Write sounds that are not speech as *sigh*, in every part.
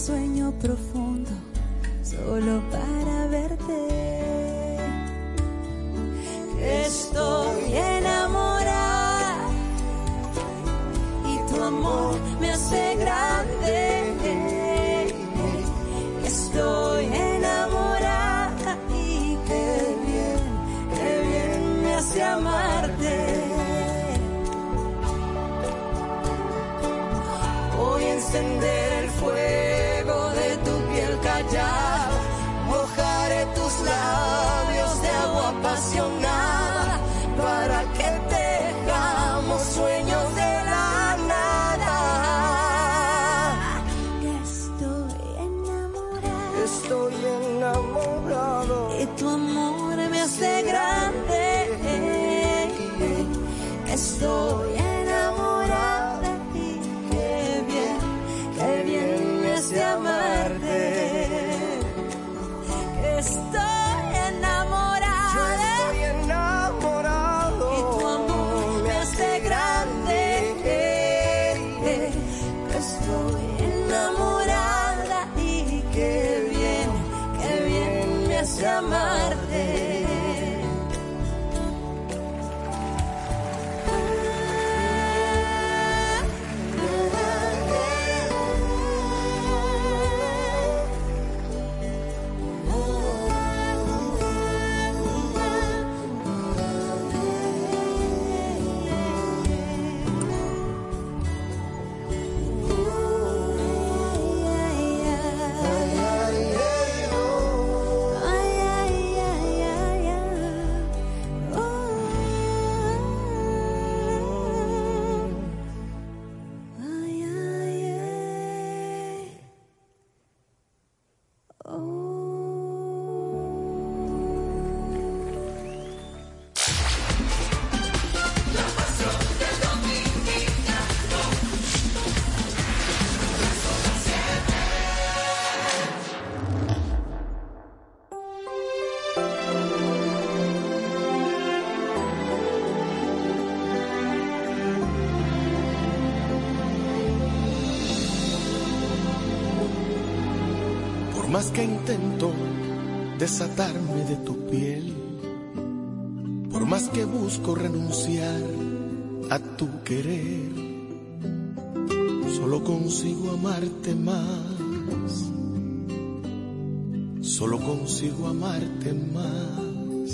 sueño profundo solo para verte. Más que intento desatarme de tu piel, por más que busco renunciar a tu querer, solo consigo amarte más, solo consigo amarte más.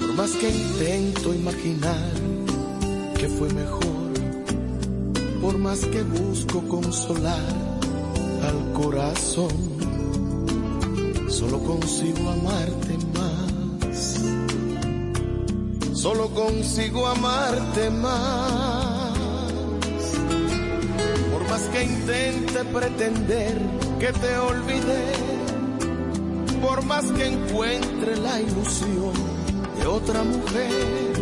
Por más que intento imaginar que fue mejor, por más que busco consolar corazón, solo consigo amarte más, solo consigo amarte más. Por más que intente pretender que te olvidé, por más que encuentre la ilusión de otra mujer,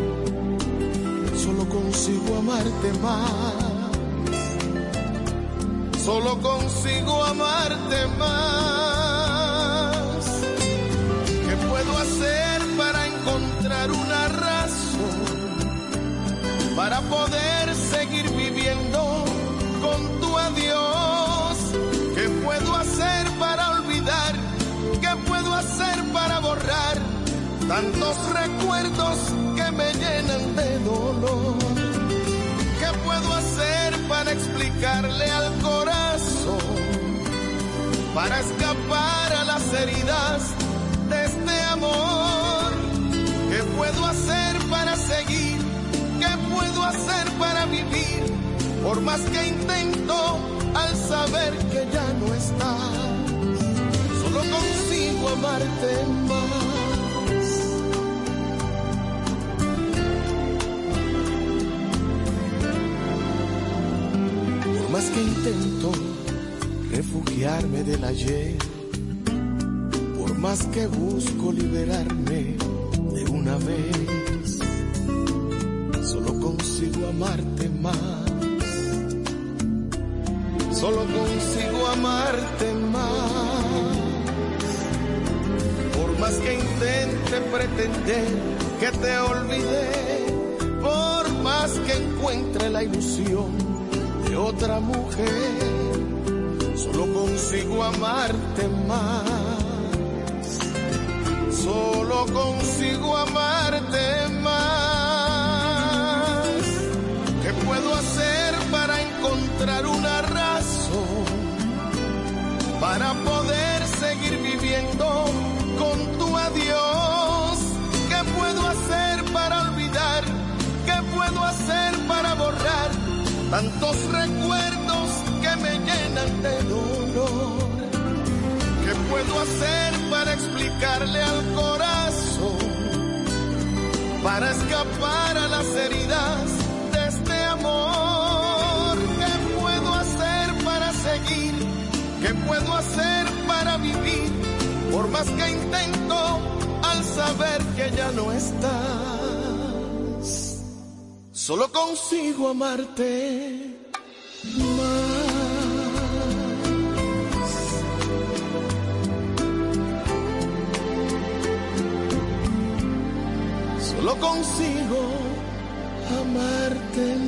solo consigo amarte más solo consigo amarte más. ¿Qué puedo hacer para encontrar una razón para poder seguir viviendo con tu adiós? ¿Qué puedo hacer para olvidar? ¿Qué puedo hacer para borrar tantos recuerdos que me llenan de dolor? ¿Qué puedo hacer para explicarle corazón? Para escapar a las heridas de este amor. ¿Qué puedo hacer para seguir? ¿Qué puedo hacer para vivir? Por más que intento al saber que ya no estás, solo consigo amarte más. Por más que intento refugiarme del ayer, por más que busco liberarme de una vez, solo consigo amarte más, solo consigo amarte más. Por más que intente pretender que te olvidé, por más que encuentre la ilusión de otra mujer, solo consigo amarte más. Solo consigo amarte más. ¿Qué puedo hacer para encontrar una razón? Para poder seguir viviendo con tu adiós. ¿Qué puedo hacer para olvidar? ¿Qué puedo hacer para borrar tantos hacer para explicarle al corazón? Para escapar a las heridas de este amor. ¿Qué puedo hacer para seguir? ¿Qué puedo hacer para vivir? Por más que intento al saber que ya no estás, solo consigo amarte consigo amarte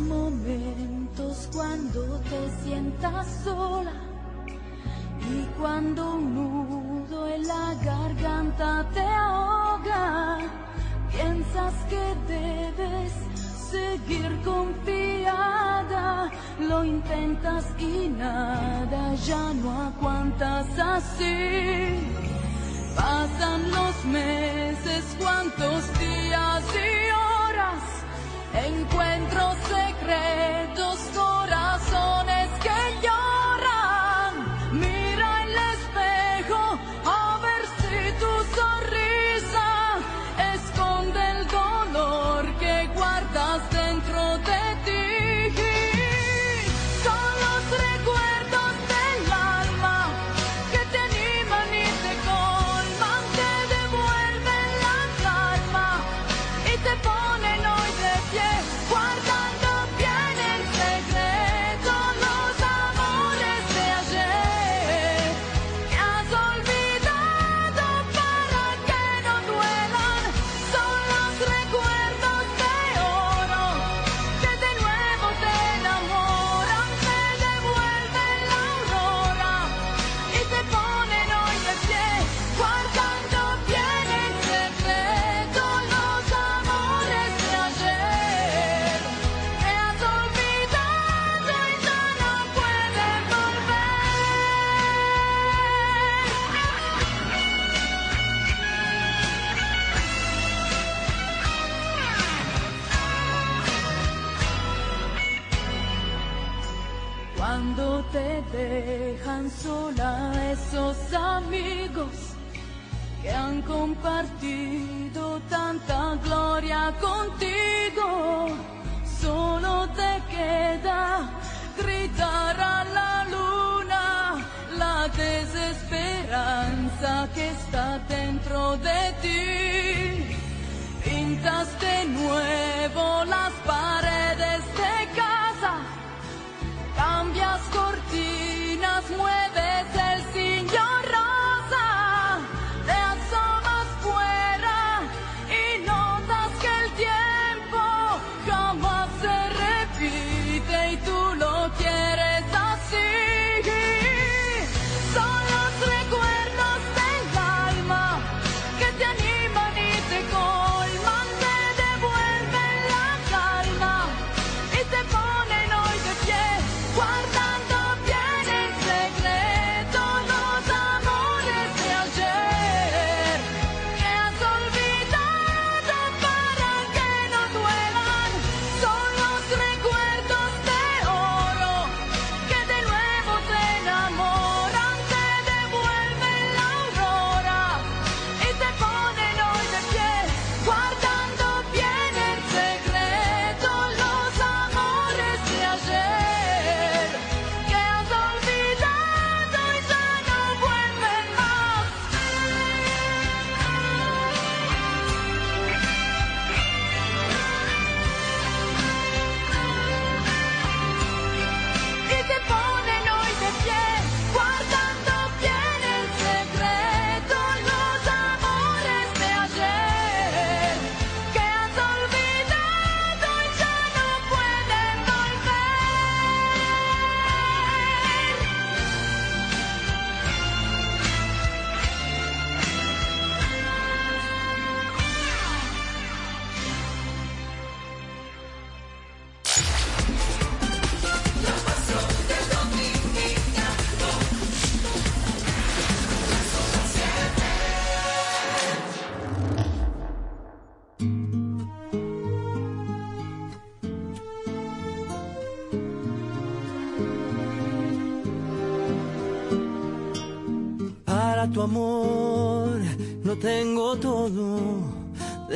Momentos cuando te sientas sola y cuando un nudo en la garganta te ahoga, piensas que debes seguir confiada, lo intentas y nada, ya no aguantas así. Pasan los meses, cuántos días y. Encuentro secretos,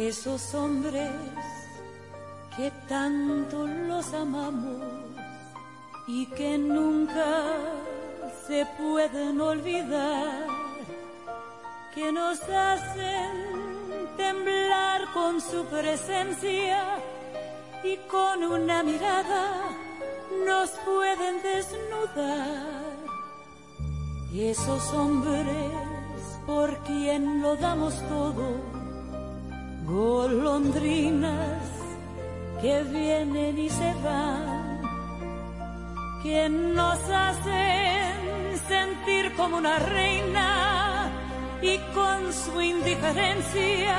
Esos hombres que tanto los amamos y que nunca se pueden olvidar, que nos hacen temblar con su presencia y con una mirada nos pueden desnudar. Esos hombres por quien lo damos todo golondrinas que vienen y se van, que nos hacen sentir como una reina y con su indiferencia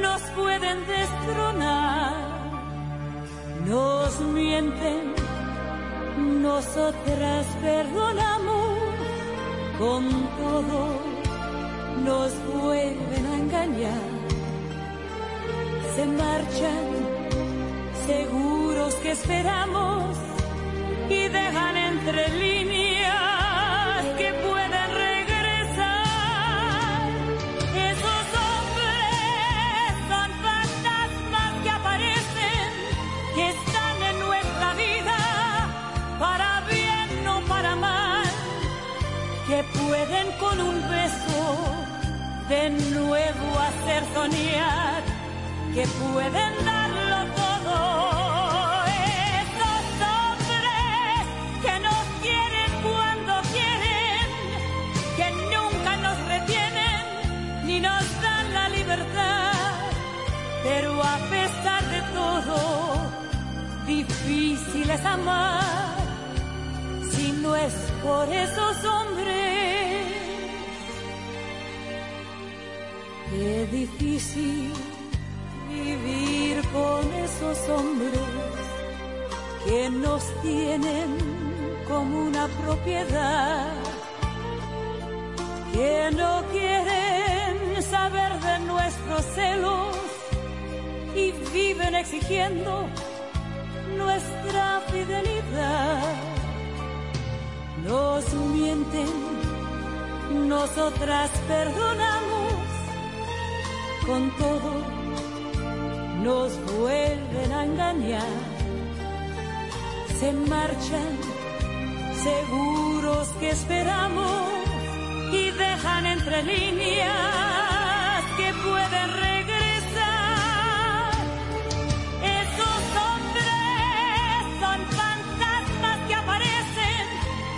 nos pueden destronar. nos mienten, nosotras perdonamos, con todo nos vuelven a engañar, se marchan, seguros que esperamos y dejan entre líneas que pueden regresar. Esos hombres son fantasmas que aparecen, que están en nuestra vida, para bien o para mal, que pueden con un beso de nuevo hacer soñar, que pueden darlo todo. Esos hombres que nos quieren cuando quieren, que nunca nos retienen ni nos dan la libertad, pero a pesar de todo, difícil es amar si no es por esos hombres. Qué difícil con esos hombres que nos tienen como una propiedad, que no quieren saber de nuestros celos y viven exigiendo nuestra fidelidad. Nos mienten, nosotras perdonamos con todo nos vuelven a engañar. Se marchan, seguros que esperamos y dejan entre líneas que pueden regresar. Esos hombres son fantasmas que aparecen,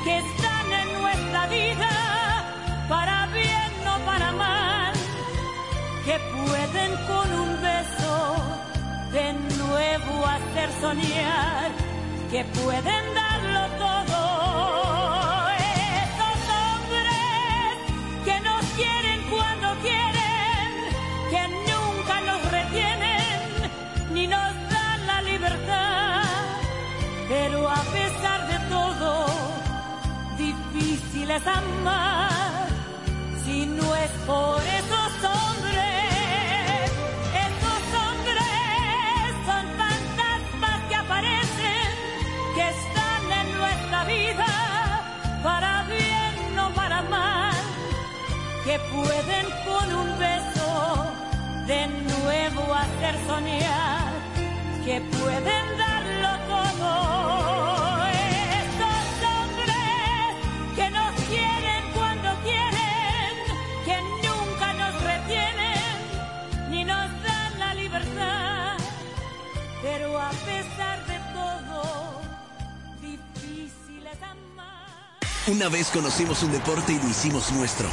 que están en nuestra vida, para bien o para mal que pueden con un de nuevo hacer soñar, que pueden darlo todo. Esos hombres que nos quieren cuando quieren, que nunca nos retienen ni nos dan la libertad, pero a pesar de todo, difícil es amar si no es por esos hombres. Que pueden con un beso de nuevo hacer soñar, que pueden darlo Una vez conocimos un deporte y lo hicimos nuestro.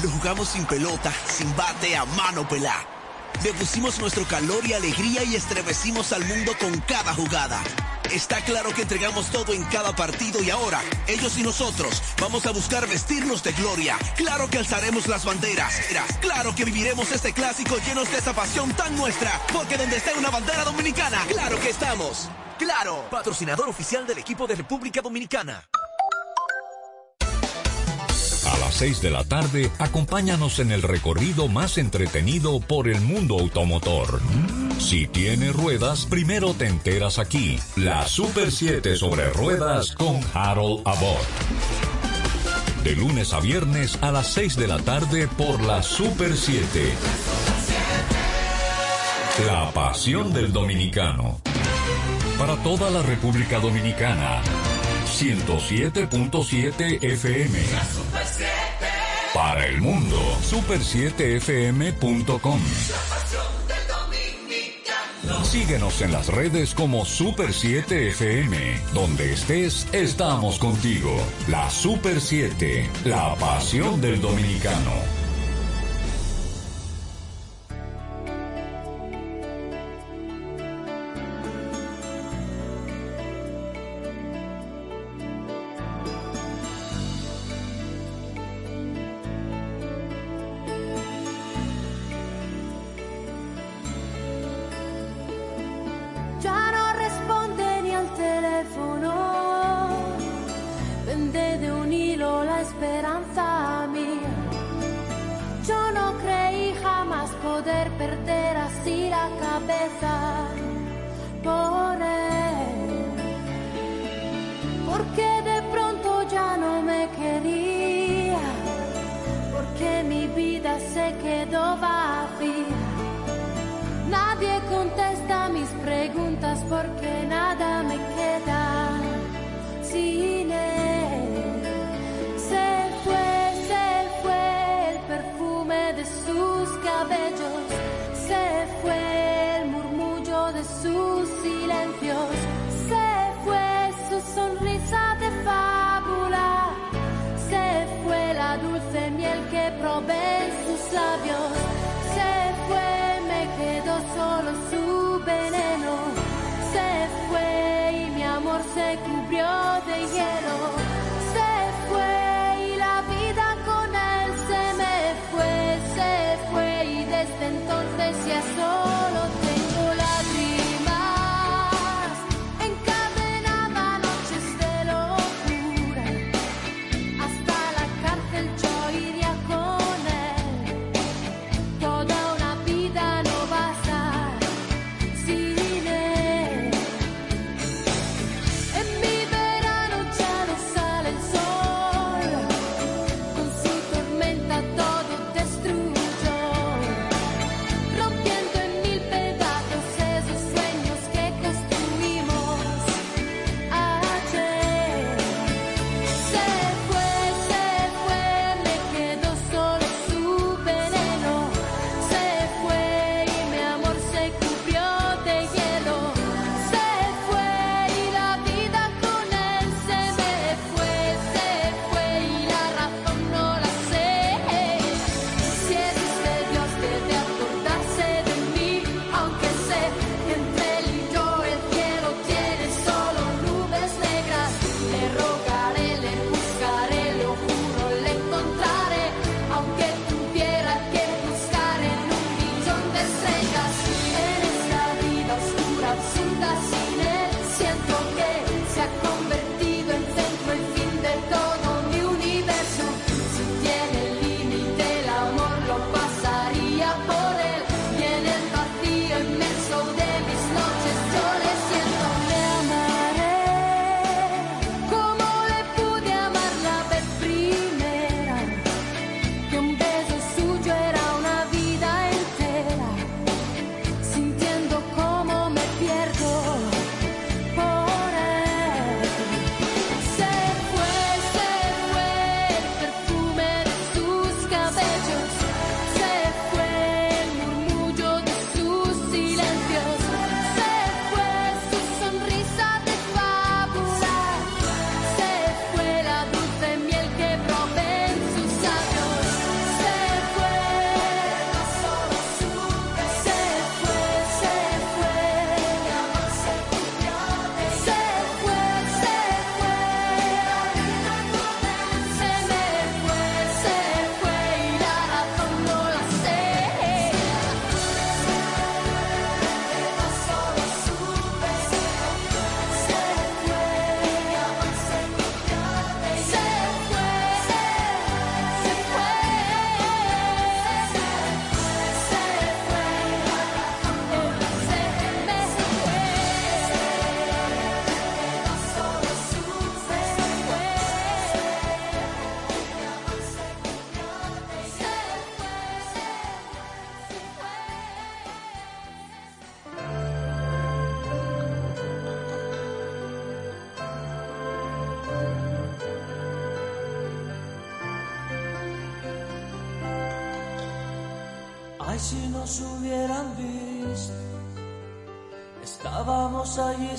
Lo jugamos sin pelota, sin bate, a mano pelá. Le pusimos nuestro calor y alegría y estremecimos al mundo con cada jugada. Está claro que entregamos todo en cada partido y ahora, ellos y nosotros, vamos a buscar vestirnos de gloria. Claro que alzaremos las banderas. Claro que viviremos este clásico llenos de esa pasión tan nuestra. Porque donde esté una bandera dominicana, claro que estamos. Claro, patrocinador oficial del equipo de República Dominicana. A las 6 de la tarde, acompáñanos en el recorrido más entretenido por el mundo automotor. Si tiene ruedas, primero te enteras aquí. La Super 7 sobre ruedas con Harold Abbott. De lunes a viernes a las 6 de la tarde por la Super 7. La pasión del dominicano. Para toda la República Dominicana. 107.7 FM. Para el mundo, super7fm.com. Síguenos en las redes como Super 7 FM. Donde estés, estamos contigo. La Super 7, la pasión del dominicano. preguntas porque nada me queda. yeah.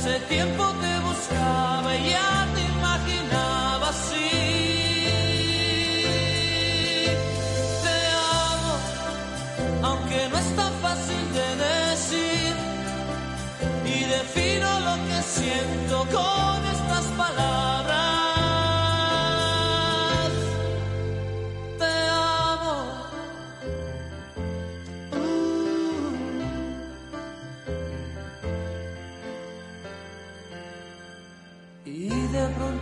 hace tiempo te buscaba y ya te imaginaba así. Te amo, aunque no es tan fácil de decir. Y defino lo que siento con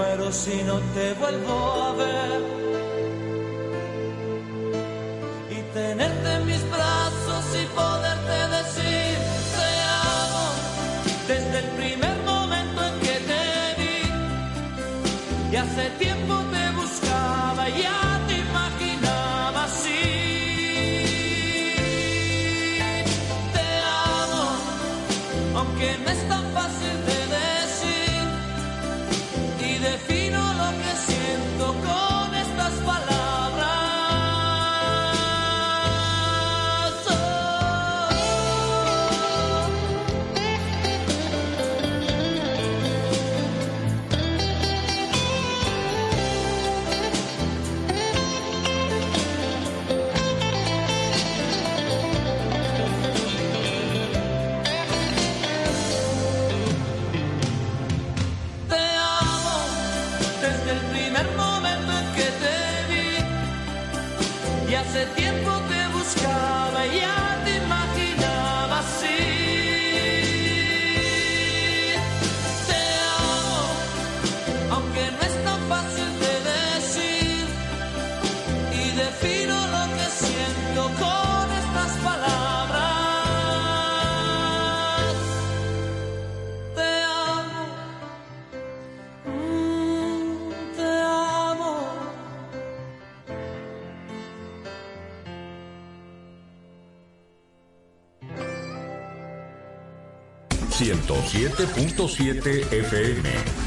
Muero si no te vuelvo a ver. Y 107.7 FM.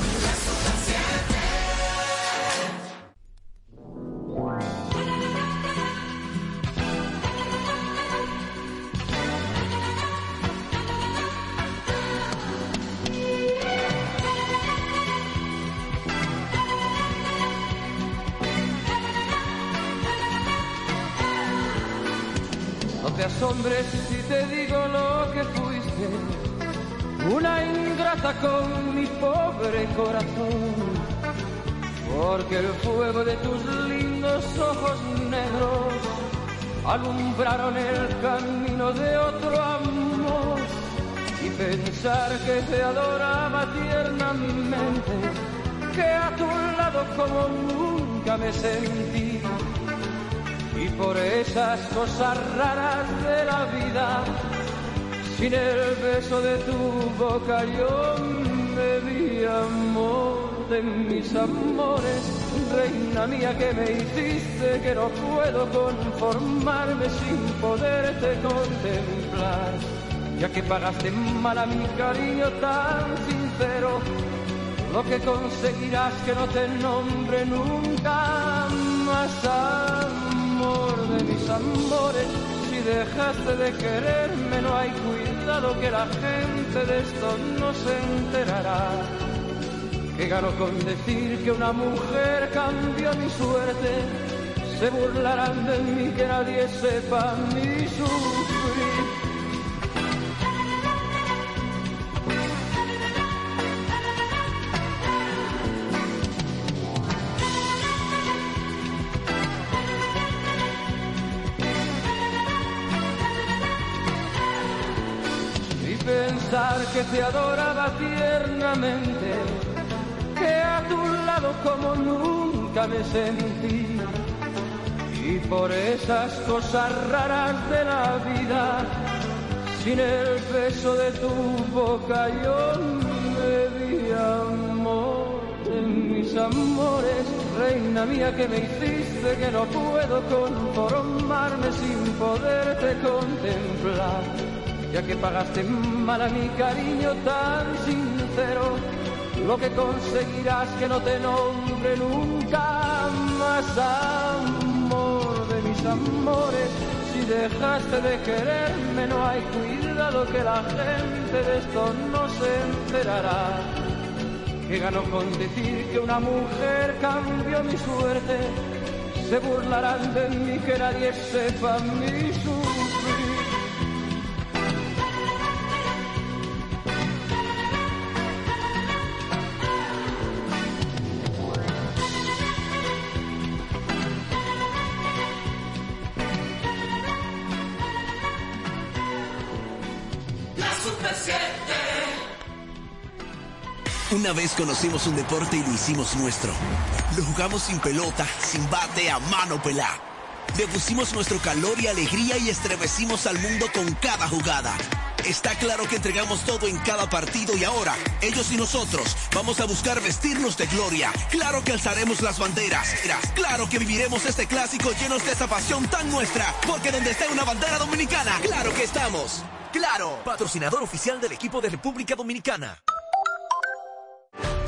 De otro amor y pensar que te adoraba tiernamente, que a tu lado como nunca me sentí. Y por esas cosas raras de la vida, sin el beso de tu boca yo me vi amor de mis amores, reina mía que me hiciste que no puedo conformarme sin poderte contemplar, ya que pagaste mal a mi cariño tan sincero, lo que conseguirás que no te nombre nunca más amor de mis amores. Si dejaste de quererme, no hay cuidado que la gente de esto no se enterará. Que gano con decir que una mujer cambió mi suerte. Se burlarán de mí que nadie sepa mi sufrir. y pensar que te adoraba tiernamente, como nunca me sentí. Y por esas cosas raras de la vida, sin el beso de tu boca yo de mi amor, de mis amores, reina mía que me hiciste que no puedo conformarme sin poderte contemplar, ya que pagaste mal a mi cariño tan sincero, lo que conseguirás que no te nombre nunca más amor de mis amores. Si dejaste de quererme, no hay cuidado que la gente de esto no se enterará. Que ganó con decir que una mujer cambió mi suerte. Se burlarán de mí que nadie sepa mi sufrir. Una vez conocimos un deporte y lo hicimos nuestro. Lo jugamos sin pelota, sin bate, a mano pelá. Le pusimos nuestro calor y alegría y estremecimos al mundo con cada jugada. Está claro que entregamos todo en cada partido y ahora, ellos y nosotros, vamos a buscar vestirnos de gloria. Claro que alzaremos las banderas. Claro que viviremos este clásico llenos de esa pasión tan nuestra. Porque donde esté una bandera dominicana, claro que estamos. Claro, patrocinador oficial del equipo de República Dominicana.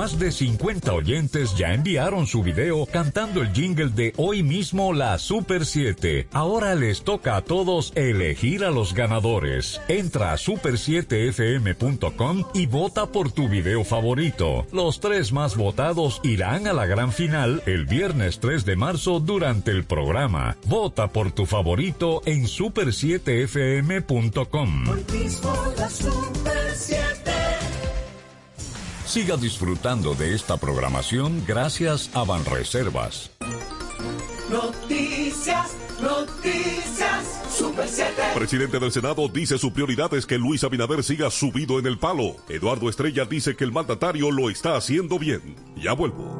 Más de 50 oyentes ya enviaron su video cantando el jingle de hoy mismo la Super 7. Ahora les toca a todos elegir a los ganadores. Entra a super7fm.com y vota por tu video favorito. Los tres más votados irán a la gran final el viernes 3 de marzo durante el programa. Vota por tu favorito en super7fm.com. Siga disfrutando de esta programación gracias a Banreservas. Noticias, noticias, Super 7. Presidente del Senado dice su prioridad es que Luis Abinader siga subido en el palo. Eduardo Estrella dice que el mandatario lo está haciendo bien. Ya vuelvo.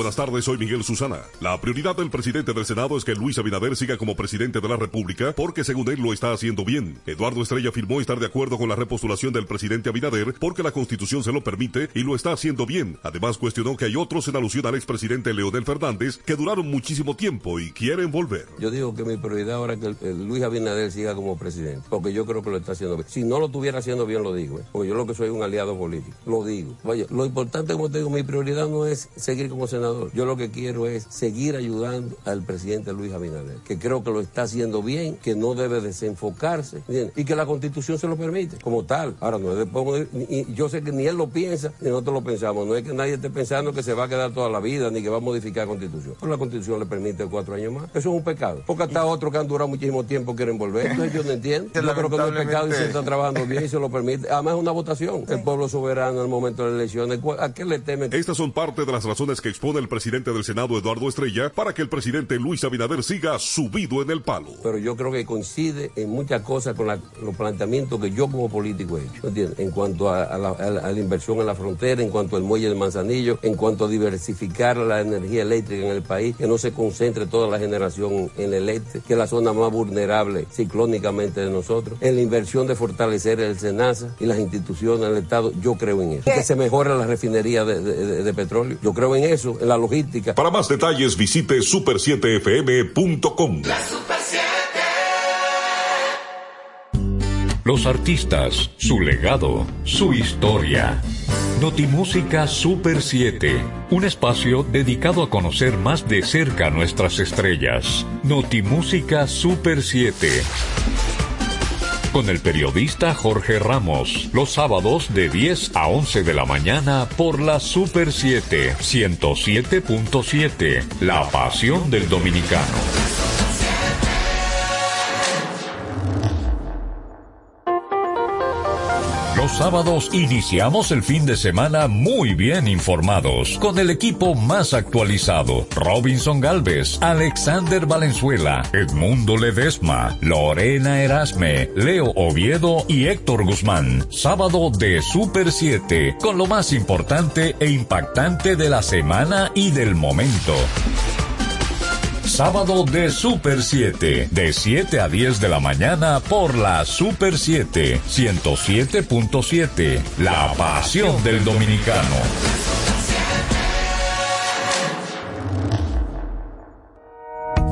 Buenas tardes, soy Miguel Susana. La prioridad del presidente del Senado es que Luis Abinader siga como presidente de la República porque según él lo está haciendo bien. Eduardo Estrella afirmó estar de acuerdo con la repostulación del presidente Abinader porque la constitución se lo permite y lo está haciendo bien. Además cuestionó que hay otros en alusión al expresidente Leonel Fernández que duraron muchísimo tiempo y quieren volver. Yo digo que mi prioridad ahora es que Luis Abinader siga como presidente, porque yo creo que lo está haciendo bien. Si no lo estuviera haciendo bien, lo digo, ¿eh? porque yo lo que soy un aliado político, lo digo. Vaya, lo importante, como te digo, mi prioridad no es seguir como senador. Yo lo que quiero es seguir ayudando al presidente Luis Abinader, que creo que lo está haciendo bien, que no debe desenfocarse, ¿entiendes? y que la constitución se lo permite, como tal. Ahora, no es de ni- yo sé que ni él lo piensa, ni nosotros lo pensamos. No es que nadie esté pensando que se va a quedar toda la vida, ni que va a modificar la constitución. Pero la constitución le permite cuatro años más. Eso es un pecado. Porque hasta otros que han durado muchísimo tiempo quieren volver. Entonces yo no entiendo. *laughs* Yo creo que no es pecado y se está trabajando bien y se lo permite. Además es una votación. El pueblo soberano en el momento de las elecciones. ¿A qué le temen? Estas son parte de las razones que expone propone el presidente del Senado, Eduardo Estrella, para que el presidente Luis Abinader siga subido en el palo. Pero yo creo que coincide en muchas cosas con la- los planteamientos que yo como político he hecho. ¿entiendes? En cuanto a, a la, a inversión en la frontera, en cuanto al muelle de Manzanillo, en cuanto a diversificar la energía eléctrica en el país, que no se concentre toda la generación en el este, que es la zona más vulnerable ciclónicamente de nosotros, en la inversión de fortalecer el SENASA y las instituciones del Estado, yo creo en eso. Que se mejore la refinería de, de- de- de petróleo, yo creo en eso, la logística. Para más detalles visite super7fm.com. Los artistas, su legado, su historia. Notimúsica Super 7, un espacio dedicado a conocer más de cerca nuestras estrellas. Notimúsica Super 7. Con el periodista Jorge Ramos, los sábados de 10 a 11 de la mañana por la Super 7, 107.7, la pasión del dominicano. Sábados iniciamos el fin de semana muy bien informados, con el equipo más actualizado. Robinson Galvez, Alexander Valenzuela, Edmundo Ledesma, Lorena Erasme, Leo Oviedo y Héctor Guzmán. Sábado de Super 7, con lo más importante e impactante de la semana y del momento. Sábado de Super 7, de 7 a 10 de la mañana por la Super 7, 107.7, la pasión del dominicano.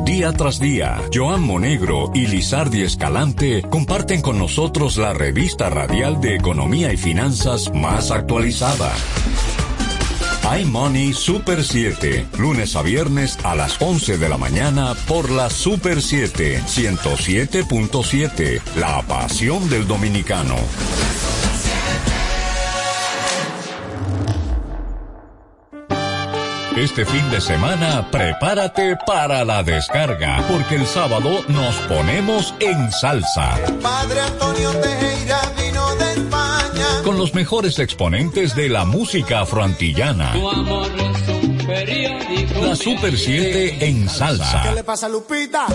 Día tras día, Joan Monegro y Lizardi Escalante comparten con nosotros la revista radial de economía y finanzas más actualizada. iMoney Super 7, lunes a viernes a las 11 de la mañana por la Super 7, 107.7, la pasión del dominicano. Este fin de semana prepárate para la descarga, porque el sábado nos ponemos en salsa. Padre Antonio Tejera vino. Con los mejores exponentes de la música afroantillana. Tu amor es un periódico. La Super 7 en salsa. ¿Qué le pasa a Lupita?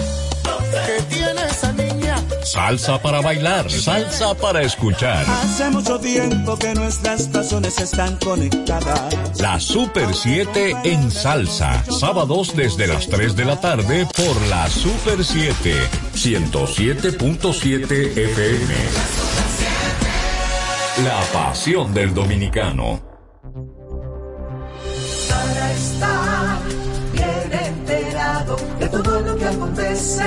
¿Qué tiene esa niña? Salsa para bailar, salsa para escuchar. Hace mucho tiempo que nuestras pasiones están conectadas. La Super 7 en salsa. Sábados desde las 3 de la tarde por la Super 7. 107.7 FM. La pasión del dominicano. Para estar bien enterado de todo lo que acontece.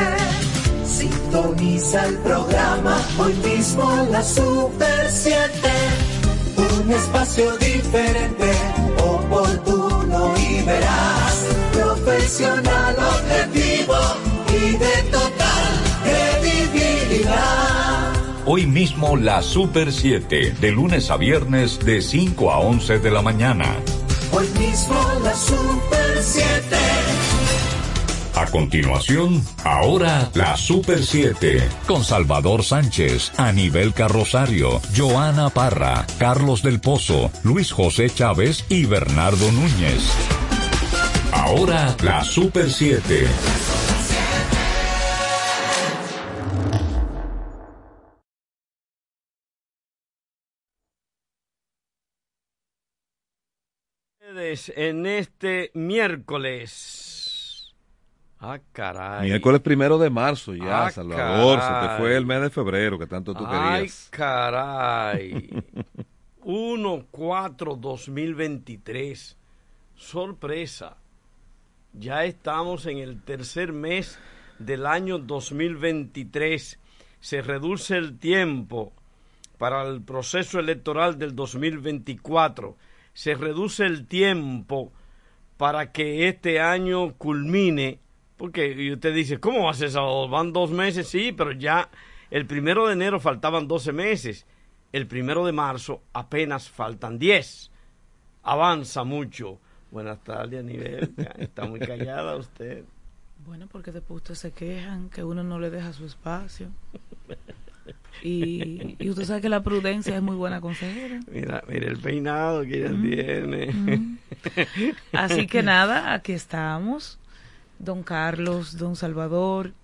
Sintoniza el programa hoy mismo la Super 7. Un espacio diferente, oportuno y veraz. Profesional, objetivo y de Hoy mismo la Super 7, de lunes a viernes de 5 a 11 de la mañana. Hoy mismo la Super 7. A continuación, ahora la Super 7, con Salvador Sánchez, Anibel Carrosario, Joana Parra, Carlos del Pozo, Luis José Chávez y Bernardo Núñez. Ahora la Super 7. En este miércoles. Ah, caray. Miércoles primero de marzo ya, Ah, Salvador. Se te fue el mes de febrero que tanto tú Ay, querías. caray. *laughs* 1-4-2023. Sorpresa. Ya estamos en el tercer mes del año 2023. Se reduce el tiempo para el proceso electoral del 2024. Se reduce el tiempo para que este año culmine. Porque y usted dice, ¿cómo va a ser eso? Van dos meses, sí, pero ya el primero de enero faltaban 12 meses. El primero de marzo apenas faltan 10. Avanza mucho. Buenas tardes, Anibel. *laughs* Está muy callada usted. Bueno, porque después ustedes se quejan que uno no le deja su espacio. *laughs* Y, y usted sabe que la prudencia es muy buena consejera. Mira, mira el peinado que ella Mm, tiene. mm. Así que nada, aquí estamos. Don Carlos, don Salvador,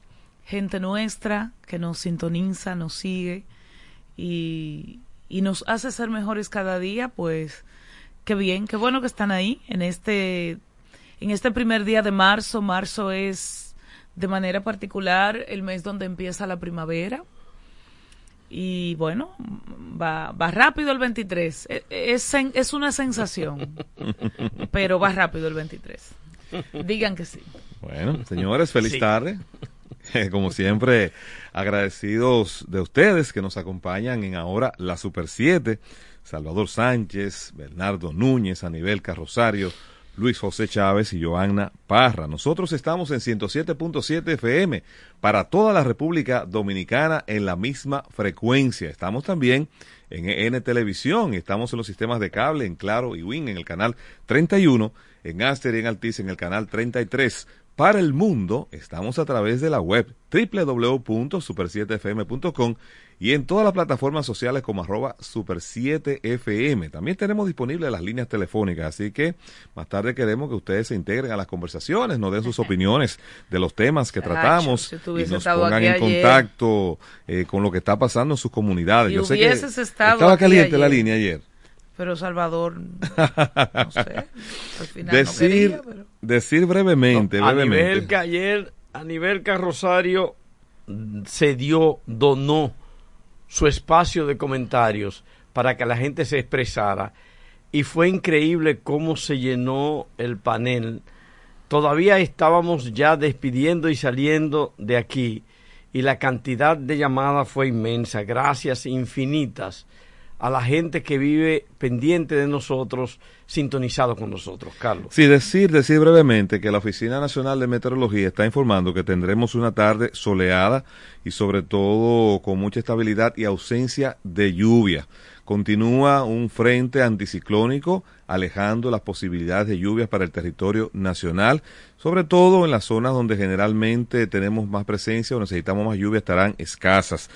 gente nuestra que nos sintoniza, nos sigue y, y nos hace ser mejores cada día, pues qué bien, qué bueno que están ahí en este, en este primer día de marzo. Marzo es de manera particular el mes donde empieza la primavera. Y bueno, va, va rápido el 23. E- Es, sen- es una sensación, *laughs* pero va rápido el 23. Digan que sí. Bueno, señores, feliz Sí. tarde. *laughs* Como siempre, agradecidos de ustedes que nos acompañan en ahora la Super 7. Salvador Sánchez, Bernardo Núñez, Anibel Carrosario, Luis José Chávez y Joanna Parra. Nosotros estamos en 107.7 FM para toda la República Dominicana en la misma frecuencia. Estamos también en EN Televisión, estamos en los sistemas de cable, en Claro y Win, en el canal 31, en Aster y en Altiz, en el canal 33. Para el mundo, estamos a través de la web www.super7fm.com y en todas las plataformas sociales como arroba super7fm. También tenemos disponibles las líneas telefónicas, así que más tarde queremos que ustedes se integren a las conversaciones, nos den sus opiniones de los temas que tratamos si y nos pongan en contacto eh, con lo que está pasando en sus comunidades. Si Yo sé que estaba aquí caliente la línea ayer. Pero Salvador, no sé, al final no *laughs* decir, quería, pero- decir brevemente, a brevemente. nivel que ayer, a nivel Carrosario se dio, donó su espacio de comentarios para que la gente se expresara y fue increíble cómo se llenó el panel. Todavía estábamos ya despidiendo y saliendo de aquí y la cantidad de llamadas fue inmensa. Gracias infinitas a la gente que vive pendiente de nosotros, sintonizado con nosotros, Carlos. Sí, decir, decir brevemente que la Oficina Nacional de Meteorología está informando que tendremos una tarde soleada y sobre todo con mucha estabilidad y ausencia de lluvia. Continúa un frente anticiclónico alejando las posibilidades de lluvias para el territorio nacional, sobre todo en las zonas donde generalmente tenemos más presencia o necesitamos más lluvia estarán escasas.